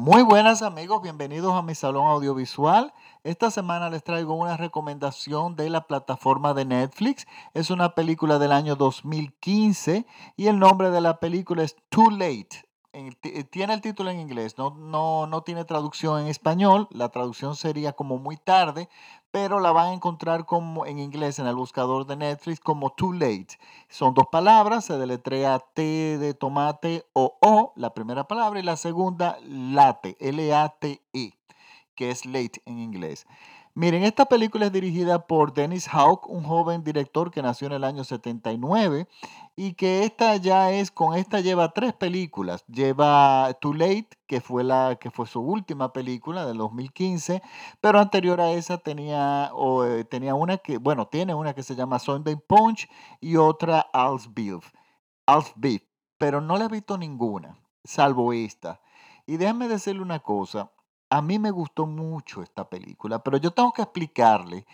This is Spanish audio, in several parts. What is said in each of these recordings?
Muy buenas amigos, bienvenidos a mi salón audiovisual. Esta semana les traigo una recomendación de la plataforma de Netflix. Es una película del año 2015 y el nombre de la película es Too Late. Tiene el título en inglés, no, no, no tiene traducción en español. La traducción sería como muy tarde, pero la van a encontrar como en inglés en el buscador de Netflix como Too Late. Son dos palabras, se deletrea T de tomate o O, la primera palabra, y la segunda late, L-A-T-E, que es late en inglés. Miren, esta película es dirigida por Dennis Hawk, un joven director que nació en el año 79 y que esta ya es, con esta lleva tres películas. Lleva Too Late, que fue, la, que fue su última película del 2015, pero anterior a esa tenía, eh, tenía una que, bueno, tiene una que se llama Sunday Punch y otra Alf Beef, pero no le he visto ninguna, salvo esta. Y déjame decirle una cosa, a mí me gustó mucho esta película, pero yo tengo que explicarle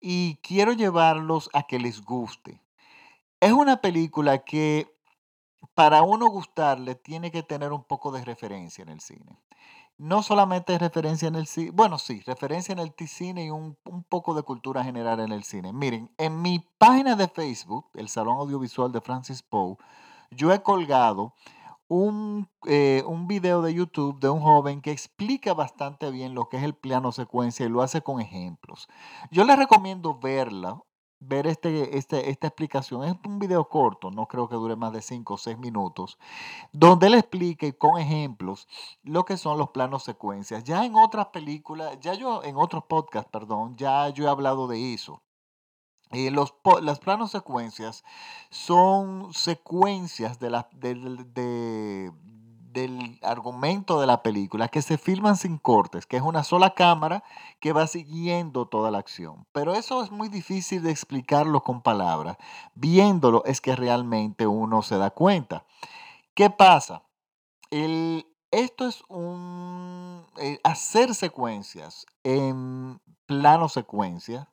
y quiero llevarlos a que les guste. Es una película que para uno gustarle tiene que tener un poco de referencia en el cine. No solamente referencia en el cine, bueno, sí, referencia en el cine y un, un, poco de cultura general en el cine. Miren, en mi página de Facebook, el Salón Audiovisual de Francis Poe, yo he colgado un, eh, un video de YouTube de un joven que explica bastante bien lo que es el plano secuencia y lo hace con ejemplos. Yo les recomiendo verla, ver este, este, esta explicación. Es un video corto, no creo que dure más de 5 o 6 minutos, donde él explique con ejemplos lo que son los planos secuencias. Ya en otras películas, ya yo en otros podcasts, perdón, ya yo he hablado de eso. Eh, los, las planos secuencias son secuencias de la, del argumento de la película que se filman sin cortes, que es una sola cámara que va siguiendo toda la acción. Pero eso es muy difícil de explicarlo con palabras. Viéndolo es que realmente uno se da cuenta. ¿Qué pasa? El, esto es un... Eh, hacer secuencias en plano secuencia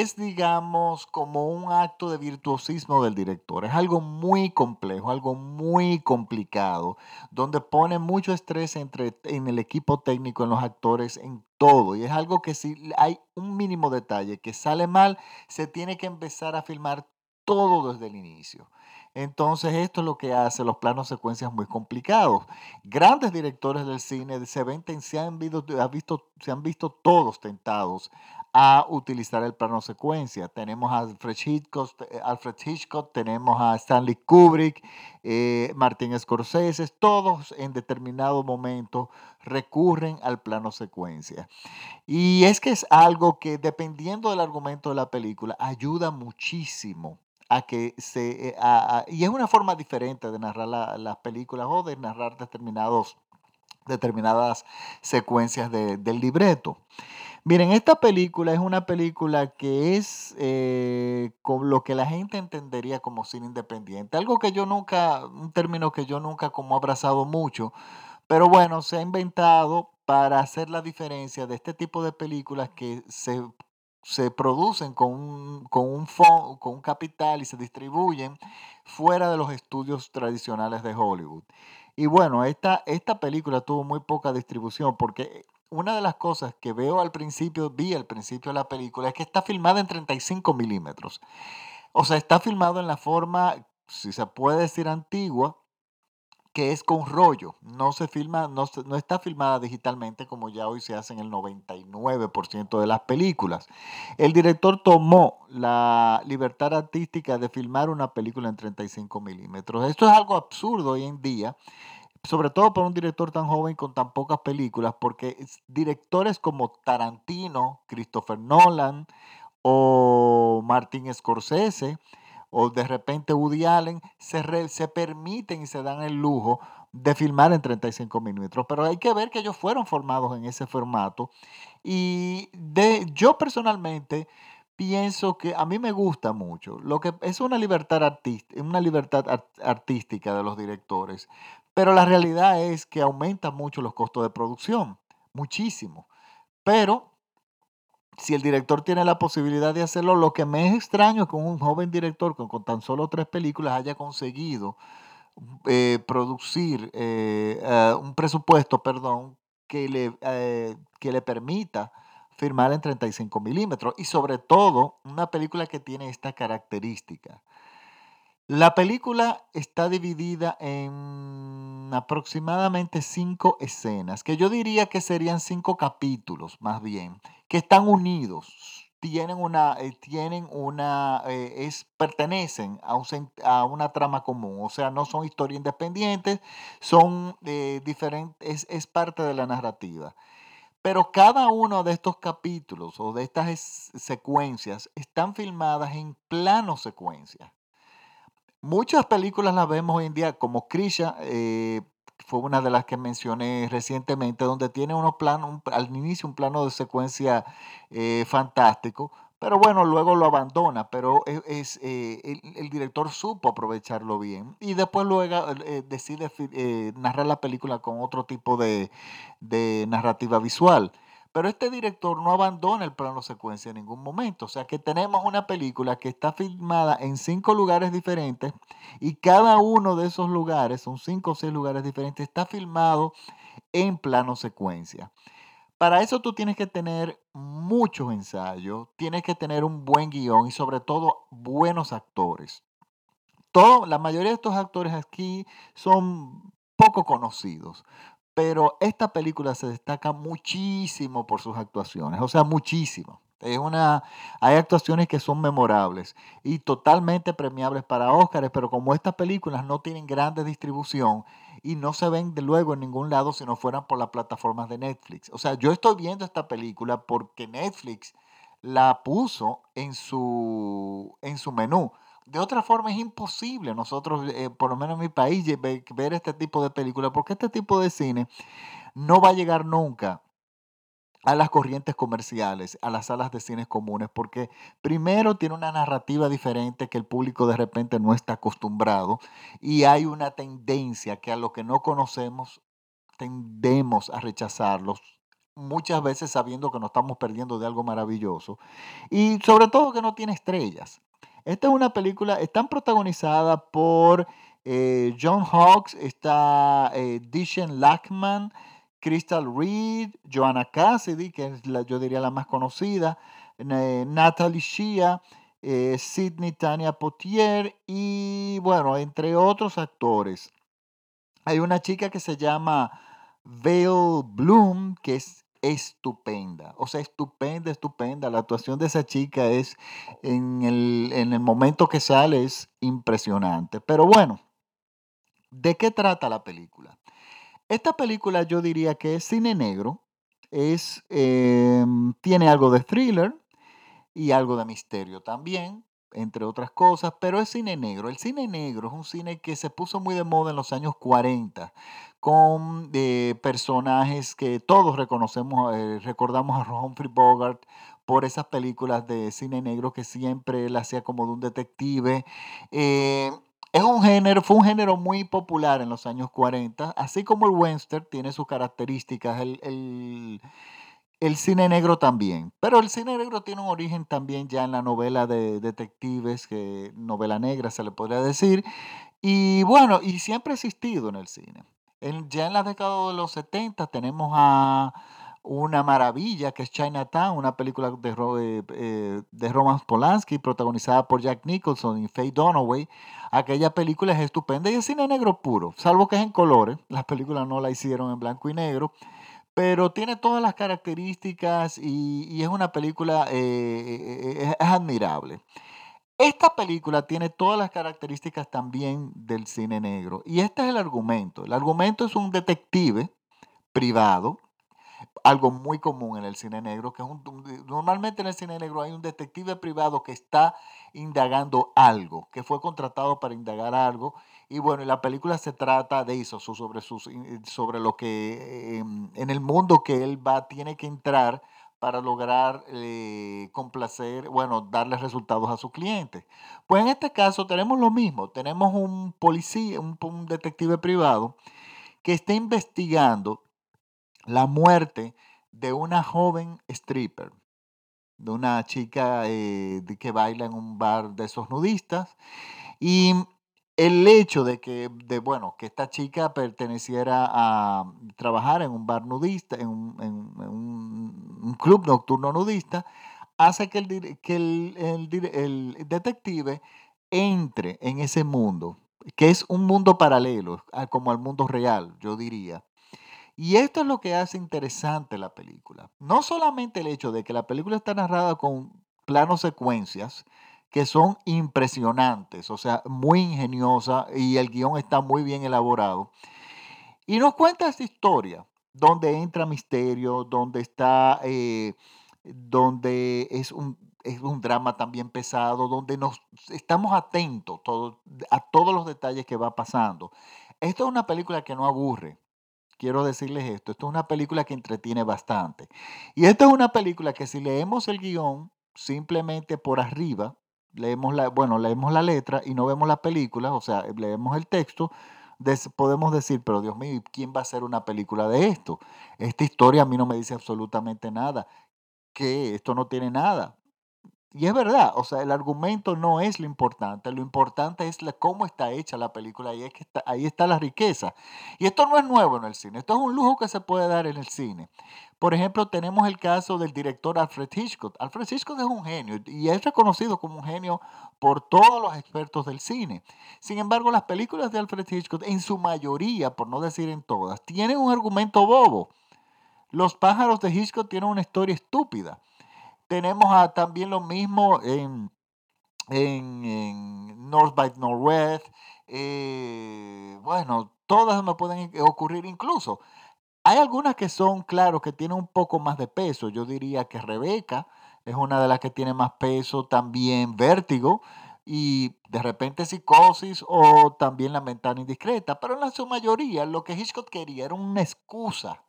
es, digamos, como un acto de virtuosismo del director. Es algo muy complejo, algo muy complicado, donde pone mucho estrés entre, en el equipo técnico, en los actores, en todo. Y es algo que si hay un mínimo detalle que sale mal, se tiene que empezar a filmar todo desde el inicio. Entonces esto es lo que hace los planos secuencias muy complicados. Grandes directores del cine se, ven, se, han visto, se han visto todos tentados a utilizar el plano secuencia. Tenemos a Alfred Hitchcock, Alfred Hitchcock tenemos a Stanley Kubrick, eh, Martin Scorsese, todos en determinado momento recurren al plano secuencia. Y es que es algo que dependiendo del argumento de la película ayuda muchísimo a que se... Eh, y es una forma diferente de narrar las películas o de narrar determinados, determinadas secuencias del libreto. Miren, esta película es una película que es eh, con lo que la gente entendería como cine independiente. Algo que yo nunca, un término que yo nunca como he abrazado mucho, pero bueno, se ha inventado para hacer la diferencia de este tipo de películas que se, se producen con un, con, un con un capital y se distribuyen fuera de los estudios tradicionales de Hollywood. Y bueno, esta, esta película tuvo muy poca distribución porque una de las cosas que veo al principio, vi al principio de la película, es que está filmada en 35 milímetros. O sea, está filmado en la forma, si se puede decir antigua, que es con rollo. No se filma, no, no está filmada digitalmente como ya hoy se hace en el 99% de las películas. El director tomó la libertad artística de filmar una película en 35 milímetros. Esto es algo absurdo hoy en día sobre todo para un director tan joven con tan pocas películas, porque directores como Tarantino, Christopher Nolan o Martin Scorsese o de repente Woody Allen se, se permiten y se dan el lujo de filmar en 35 milímetros, pero hay que ver que ellos fueron formados en ese formato y de, yo personalmente pienso que a mí me gusta mucho. Lo que es una libertad, artística, una libertad artística de los directores, pero la realidad es que aumenta mucho los costos de producción, muchísimo. Pero si el director tiene la posibilidad de hacerlo, lo que me es extraño es que un joven director con, tan solo tres películas haya conseguido eh, producir eh, un presupuesto, perdón, que le, que le permita firmar en 35 milímetros y sobre todo una película que tiene esta característica. La película está dividida en aproximadamente cinco escenas, que yo diría que serían cinco capítulos más bien, que están unidos, tienen una, eh, tienen una, eh, es, pertenecen a, a, una trama común, o sea, no son historias independientes, son eh, diferentes, es parte de la narrativa. Pero cada uno de estos capítulos o de estas secuencias están filmadas en plano secuencia. Muchas películas las vemos hoy en día, como Krisha, eh, fue una de las que mencioné recientemente, donde tiene unos planos, al inicio un plano de secuencia eh, fantástico, pero bueno, luego lo abandona, pero es, eh, el, director supo aprovecharlo bien y después luego eh, decide eh, narrar la película con otro tipo de, narrativa visual. Pero este director no abandona el plano secuencia en ningún momento. O sea que tenemos una película que está filmada en cinco lugares diferentes y cada uno de esos lugares, son cinco o seis lugares diferentes, está filmado en plano secuencia. Para eso tú tienes que tener muchos ensayos, tienes que tener un buen guion y sobre todo buenos actores. Todo, la mayoría de estos actores aquí son poco conocidos, pero esta película se destaca muchísimo por sus actuaciones, o sea, muchísimo. Es una, hay actuaciones que son memorables y totalmente premiables para Óscar, pero como estas películas no tienen grande distribución y no se ven de luego en ningún lado si no fueran por las plataformas de Netflix. O sea, yo estoy viendo esta película porque Netflix la puso en su, en su menú. De otra forma es imposible nosotros, eh, por lo menos en mi país, ver este tipo de películas, porque este tipo de cine no va a llegar nunca a las corrientes comerciales, a las salas de cines comunes, porque primero tiene una narrativa diferente que el público de repente no está acostumbrado y hay una tendencia que a lo que no conocemos tendemos a rechazarlos, muchas veces sabiendo que nos estamos perdiendo de algo maravilloso y sobre todo que no tiene estrellas. Esta es una película, están protagonizada por eh, John Hawkes, está eh, Dishen Lackman, Crystal Reed, Joanna Cassidy, que es la, yo diría la más conocida, Natalie Shea, eh, Sidney Tania Potier y bueno, entre otros actores. Hay una chica que se llama Vale Bloom, que es estupenda, o sea, estupenda, estupenda. La actuación de esa chica es, en el, en el momento que sale, es impresionante. Pero bueno, ¿de qué trata la película? Esta película yo diría que es cine negro, es, em, tiene algo de thriller y algo de misterio también, entre otras cosas, pero es cine negro. El cine negro es un cine que se puso muy de moda en los años 40, con eh, personajes que todos reconocemos, eh, recordamos a Humphrey Bogart por esas películas de cine negro que siempre él hacía como de un detective. Eh, es un género, fue un género muy popular en los años 40, así como el western tiene sus características, el, cine negro también. Pero el cine negro tiene un origen también ya en la novela de detectives, novela negra se le podría decir, y bueno, y siempre ha existido en el cine. Ya en la década de los 70 tenemos a una maravilla que es Chinatown, una película de, eh, eh, de Roman Polanski protagonizada por Jack Nicholson y Faye Dunaway. Aquella película es estupenda y es cine negro puro, salvo que es en colores. Las películas no la hicieron en blanco y negro, pero tiene todas las características y, es una película, eh, es admirable. Esta película tiene todas las características también del cine negro. Y este es el argumento. El argumento es un detective privado algo muy común en el cine negro, que es un, normalmente en el cine negro hay un detective privado que está indagando algo, que fue contratado para indagar algo, y bueno, la película se trata de eso, sobre, sobre lo que em, en el mundo que él va, tiene que entrar para lograr eh, complacer, bueno, darle resultados a sus clientes. Pues en este caso tenemos lo mismo, tenemos un policía, un detective privado que está investigando la muerte de una joven stripper, de una chica eh, que baila en un bar de esos nudistas. Y el hecho de que, de, bueno, que esta chica perteneciera a trabajar en un bar nudista, en un, club nocturno nudista, hace que, el, que el, detective entre en ese mundo, que es un mundo paralelo, como al mundo real, yo diría. Y esto es lo que hace interesante la película. No solamente el hecho de que la película está narrada con planos secuencias, que son impresionantes, o sea, muy ingeniosa y el guion está muy bien elaborado. Y nos cuenta esta historia, donde entra misterio, donde está, eh, donde es un, es un drama también pesado, donde nos estamos atentos a todos los detalles que va pasando. Esto es una película que no aburre. Quiero decirles esto, esto es una película que entretiene bastante. Y esta es una película que si leemos el guion simplemente por arriba, leemos la, bueno, leemos la letra y no vemos la película, o sea, leemos el texto, podemos decir, pero Dios mío, ¿quién va a hacer una película de esto? Esta historia a mí no me dice absolutamente nada. que Esto no tiene nada. Y es verdad, o sea, el argumento no es lo importante, lo importante es cómo está hecha la película y es que ahí está la riqueza. Y esto no es nuevo en el cine, esto es un lujo que se puede dar en el cine. Por ejemplo, tenemos el caso del director Alfred Hitchcock. Alfred Hitchcock es un genio y es reconocido como un genio por todos los expertos del cine. Sin embargo, las películas de Alfred Hitchcock, en su mayoría, por no decir en todas, tienen un argumento bobo. Los pájaros de Hitchcock tienen una historia estúpida. Tenemos también lo mismo en, en, North by Northwest. Eh, bueno, todas me pueden ocurrir incluso. Hay algunas que son, claro, que tienen un poco más de peso. Yo diría que Rebeca es una de las que tiene más peso, también Vértigo y de repente Psicosis o también La Ventana Indiscreta. Pero en la su mayoría lo que Hitchcock quería era una excusa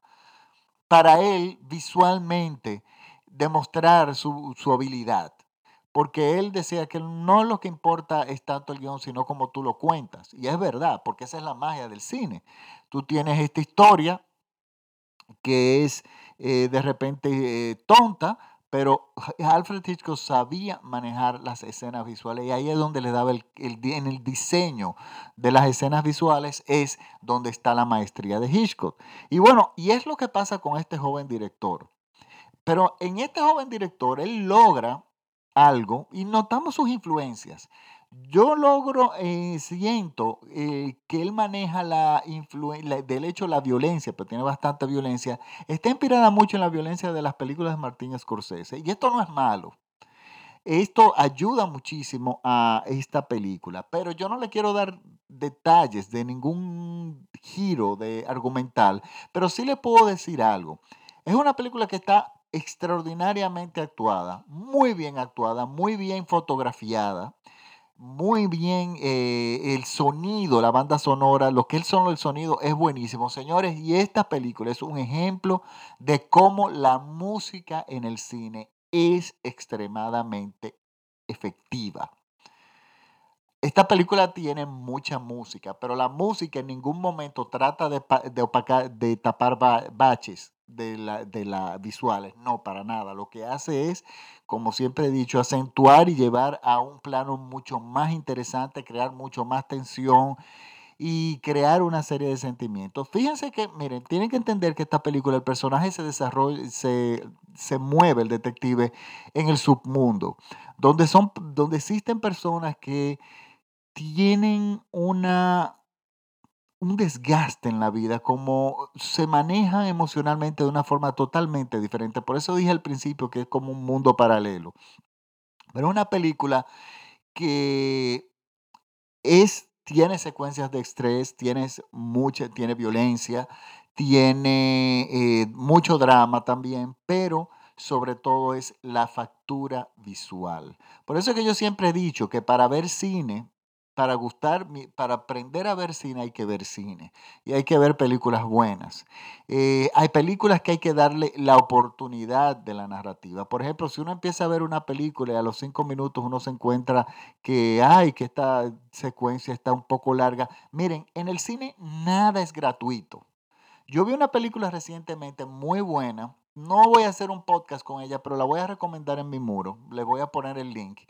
para él visualmente demostrar su, habilidad. Porque él decía que no lo que importa es tanto el guion, sino como tú lo cuentas. Y es verdad, porque esa es la magia del cine. Tú tienes esta historia que es eh, de repente eh, tonta, pero Alfred Hitchcock sabía manejar las escenas visuales y ahí es donde le daba el, en el diseño de las escenas visuales es donde está la maestría de Hitchcock. Y bueno, y es lo que pasa con este joven director. Pero en este joven director, él logra algo y notamos sus influencias. Yo logro, eh, siento eh, que él maneja la influencia, del hecho la violencia, pero tiene bastante violencia, está inspirada mucho en la violencia de las películas de Martín Scorsese. Y esto no es malo. Esto ayuda muchísimo a esta película, pero yo no le quiero dar detalles de ningún giro de argumental, pero sí le puedo decir algo. Es una película que está extraordinariamente actuada, muy bien actuada, muy bien fotografiada, muy bien eh, el sonido, la banda sonora, lo que es solo el sonido es buenísimo, señores. Y esta película es un ejemplo de cómo la música en el cine es extremadamente efectiva. Esta película tiene mucha música, pero la música en ningún momento trata de, de tapar baches de la, de la visuales, no, para nada. Lo que hace es, como siempre he dicho, acentuar y llevar a un plano mucho más interesante, crear mucho más tensión y crear una serie de sentimientos. Fíjense que, miren, tienen que entender que esta película, el personaje se desarrolla, se, se mueve, el detective, en el submundo, donde, son, donde existen personas que tienen una un desgaste en la vida, como se manejan emocionalmente de una forma totalmente diferente. Por eso dije al principio que es como un mundo paralelo. Pero una película que es, tiene secuencias de estrés, tiene, mucha, tiene violencia, tiene eh, mucho drama también, pero sobre todo es la factura visual. Por eso es que yo siempre he dicho que para ver cine para gustar, para aprender a ver cine hay que ver cine y hay que ver películas buenas. Eh, hay películas que hay que darle la oportunidad de la narrativa. Por ejemplo, si uno empieza a ver una película y a los cinco minutos uno se encuentra que, ay, que esta secuencia está un poco larga. Miren, en el cine nada es gratuito. Yo vi una película recientemente muy buena. No voy a hacer un podcast con ella, pero la voy a recomendar en mi muro. Le voy a poner el link.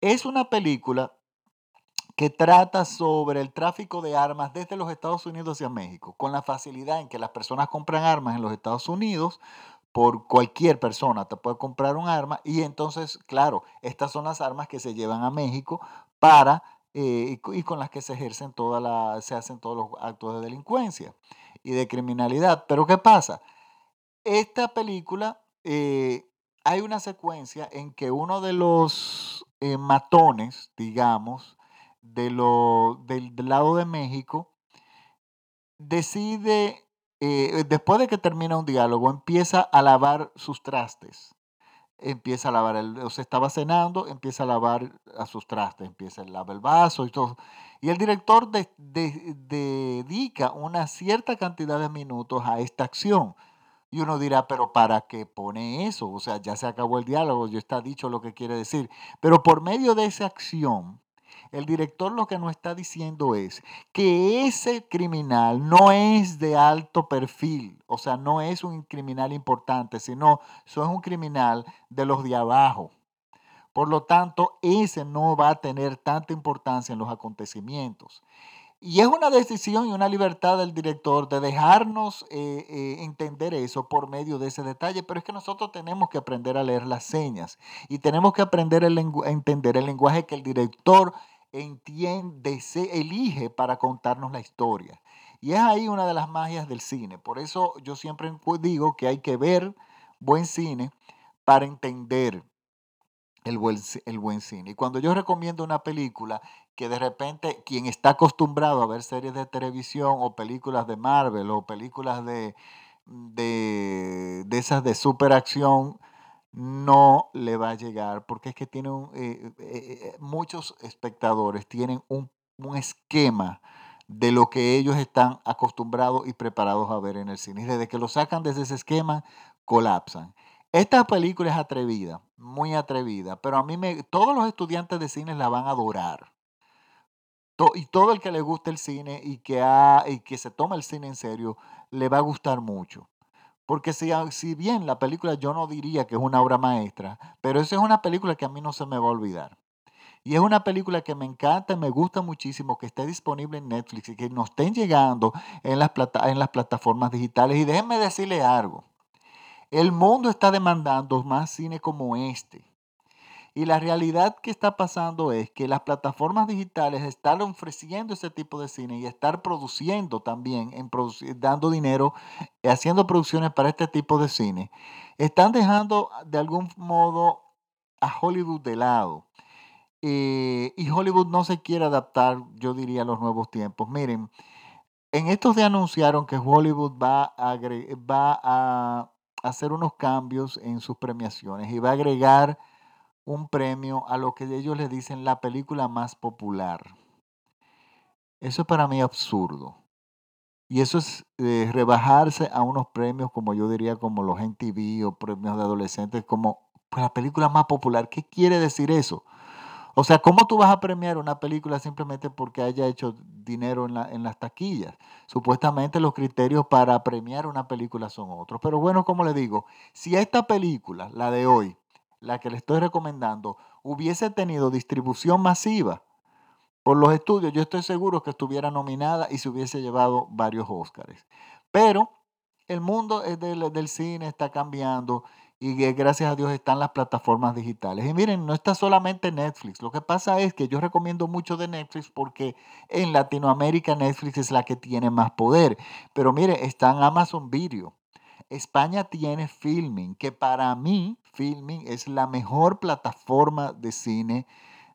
Es una película que trata sobre el tráfico de armas desde los Estados Unidos hacia México, con la facilidad en que las personas compran armas en los Estados Unidos, por cualquier persona te puede comprar un arma y entonces, claro, estas son las armas que se llevan a México para eh, y, con las que se ejercen toda la, se hacen todos los actos de delincuencia y de criminalidad. Pero ¿qué pasa? Esta película eh, hay una secuencia en que uno de los eh, matones, digamos, de lo, del, lado de México, decide, eh, después de que termina un diálogo, empieza a lavar sus trastes. Empieza a lavar, el, o sea, estaba cenando, empieza a lavar a sus trastes, empieza a lavar el vaso y todo. Y el director dedica una cierta cantidad de minutos a esta acción. Y uno dirá, pero ¿para qué pone eso? O sea, ya se acabó el diálogo, ya está dicho lo que quiere decir. Pero por medio de esa acción, el director lo que nos está diciendo es que ese criminal no es de alto perfil, o sea, no es un criminal importante, sino es un criminal de los de abajo. Por lo tanto, ese no va a tener tanta importancia en los acontecimientos. Y es una decisión y una libertad del director de dejarnos eh, eh, entender eso por medio de ese detalle, pero es que nosotros tenemos que aprender a leer las señas y tenemos que aprender a entender el lenguaje que el director entiende, se elige para contarnos la historia. Y es ahí una de las magias del cine. Por eso yo siempre digo que hay que ver buen cine para entender el buen, el buen cine. Y cuando yo recomiendo una película que de repente quien está acostumbrado a ver series de televisión o películas de Marvel o películas de, de, de esas de superacción, no le va a llegar porque es que tiene eh, eh, eh, muchos espectadores tienen un, un, esquema de lo que ellos están acostumbrados y preparados a ver en el cine. Y desde que lo sacan desde ese esquema, colapsan. Esta película es atrevida, muy atrevida, pero a mí me, todos los estudiantes de cine la van a adorar. y todo el que le guste el cine y que, ha, y que se toma el cine en serio, le va a gustar mucho. Porque si, bien la película yo no diría que es una obra maestra, pero esa es una película que a mí no se me va a olvidar. Y es una película que me encanta me gusta muchísimo que esté disponible en Netflix y que nos estén llegando en las, en las plataformas digitales. Y déjenme decirle algo. El mundo está demandando más cine como este. Y la realidad que está pasando es que las plataformas digitales están ofreciendo ese tipo de cine y estar produciendo también, dando dinero, haciendo producciones para este tipo de cine. Están dejando de algún modo a Hollywood de lado. Eh, y Hollywood no se quiere adaptar, yo diría, a los nuevos tiempos. Miren, en estos días anunciaron que Hollywood va a hacer unos cambios en sus premiaciones y va a agregar un premio a lo que ellos le dicen la película más popular. Eso es para mí absurdo. Y eso es eh, rebajarse a unos premios, como yo diría, como los NTV o premios de adolescentes, como pues, la película más popular. ¿Qué quiere decir eso? O sea, ¿cómo tú vas a premiar una película simplemente porque haya hecho dinero en, en, las taquillas? Supuestamente los criterios para premiar una película son otros. Pero bueno, como le digo, si esta película, la de hoy, la que le estoy recomendando, hubiese tenido distribución masiva por los estudios, yo estoy seguro que estuviera nominada y se hubiese llevado varios Óscares. Pero el mundo del, del cine está cambiando y gracias a Dios están las plataformas digitales. Y miren, no está solamente Netflix. Lo que pasa es que yo recomiendo mucho de Netflix porque en Latinoamérica Netflix es la que tiene más poder. Pero mire, está en Amazon Video. España tiene Filming, que para mí Filming es la mejor plataforma de cine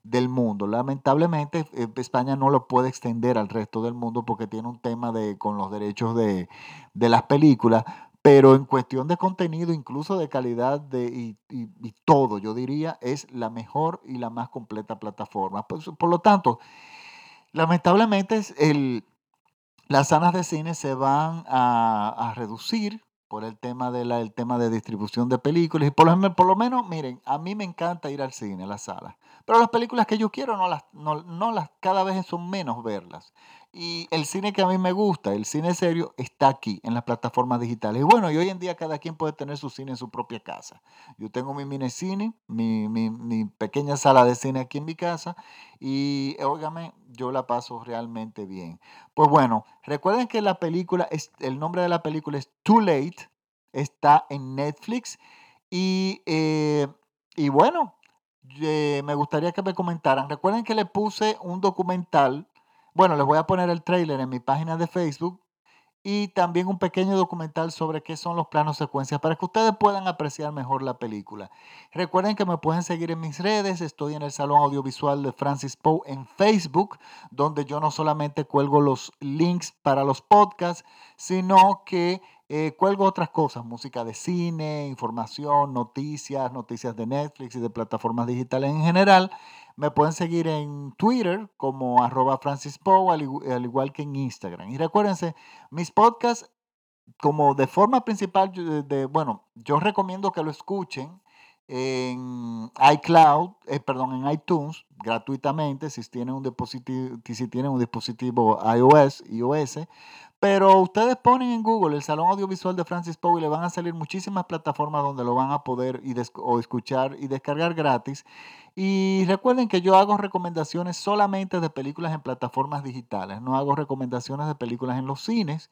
del mundo. Lamentablemente eh, España no lo puede extender al resto del mundo porque tiene un tema de, con los derechos de, las películas, pero en cuestión de contenido, incluso de calidad de, y, y, todo, yo diría, es la mejor y la más completa plataforma. Por, lo tanto, lamentablemente las salas de cine se van a, a reducir por el tema de la, el tema de distribución de películas. Y por lo, por lo menos, miren, a mí me encanta ir al cine, a la sala. Pero las películas que yo quiero no las, no, las, cada vez son menos verlas. Y el cine que a mí me gusta, el cine serio, está aquí, en las plataformas digitales. Y bueno, y hoy en día cada quien puede tener su cine en su propia casa. Yo tengo mi mini cine, mi, mi, pequeña sala de cine aquí en mi casa. Y, óigame, yo la paso realmente bien. Pues bueno, recuerden que la película, es, el nombre de la película es Too Late, está en Netflix. Y, eh, y bueno, me gustaría que me comentaran. Recuerden que le puse un documental bueno, les voy a poner el trailer en mi página de Facebook y también un pequeño documental sobre qué son los planos secuencias para que ustedes puedan apreciar mejor la película. Recuerden que me pueden seguir en mis redes, estoy en el Salón Audiovisual de Francis Poe en Facebook, donde yo no solamente cuelgo los links para los podcasts, sino que eh, cuelgo otras cosas, música de cine, información, noticias, noticias de Netflix y de plataformas digitales en general. Me pueden seguir en Twitter como arroba Francis al, igual que en Instagram. Y recuérdense, mis podcasts, como de forma principal, de, bueno, yo recomiendo que lo escuchen en iCloud, eh, perdón, en iTunes, gratuitamente, si tienen un dispositivo, si tienen un dispositivo iOS, iOS, pero ustedes ponen en Google el Salón Audiovisual de Francis Poe y le van a salir muchísimas plataformas donde lo van a poder y o escuchar y descargar gratis. Y recuerden que yo hago recomendaciones solamente de películas en plataformas digitales, no hago recomendaciones de películas en los cines.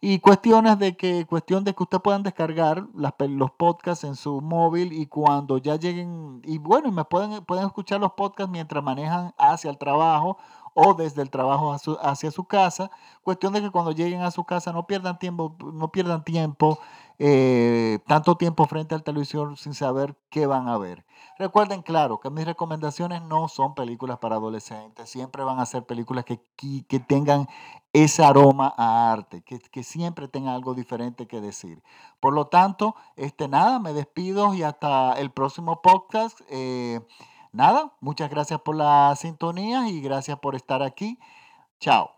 Y cuestiones de que, cuestión de que ustedes puedan descargar los podcasts en su móvil y cuando ya lleguen, y bueno, y me pueden, pueden escuchar los podcasts mientras manejan hacia el trabajo o desde el trabajo hacia su casa. Cuestión de que cuando lleguen a su casa no pierdan tiempo, no pierdan tiempo, eh, tanto tiempo frente al televisor sin saber qué van a ver. Recuerden, claro, que mis recomendaciones no son películas para adolescentes, siempre van a ser películas que, que tengan ese aroma a arte, que, que, siempre tengan algo diferente que decir. Por lo tanto, este, nada, me despido y hasta el próximo podcast. Eh, nada, muchas gracias por la sintonía y gracias por estar aquí. Chao.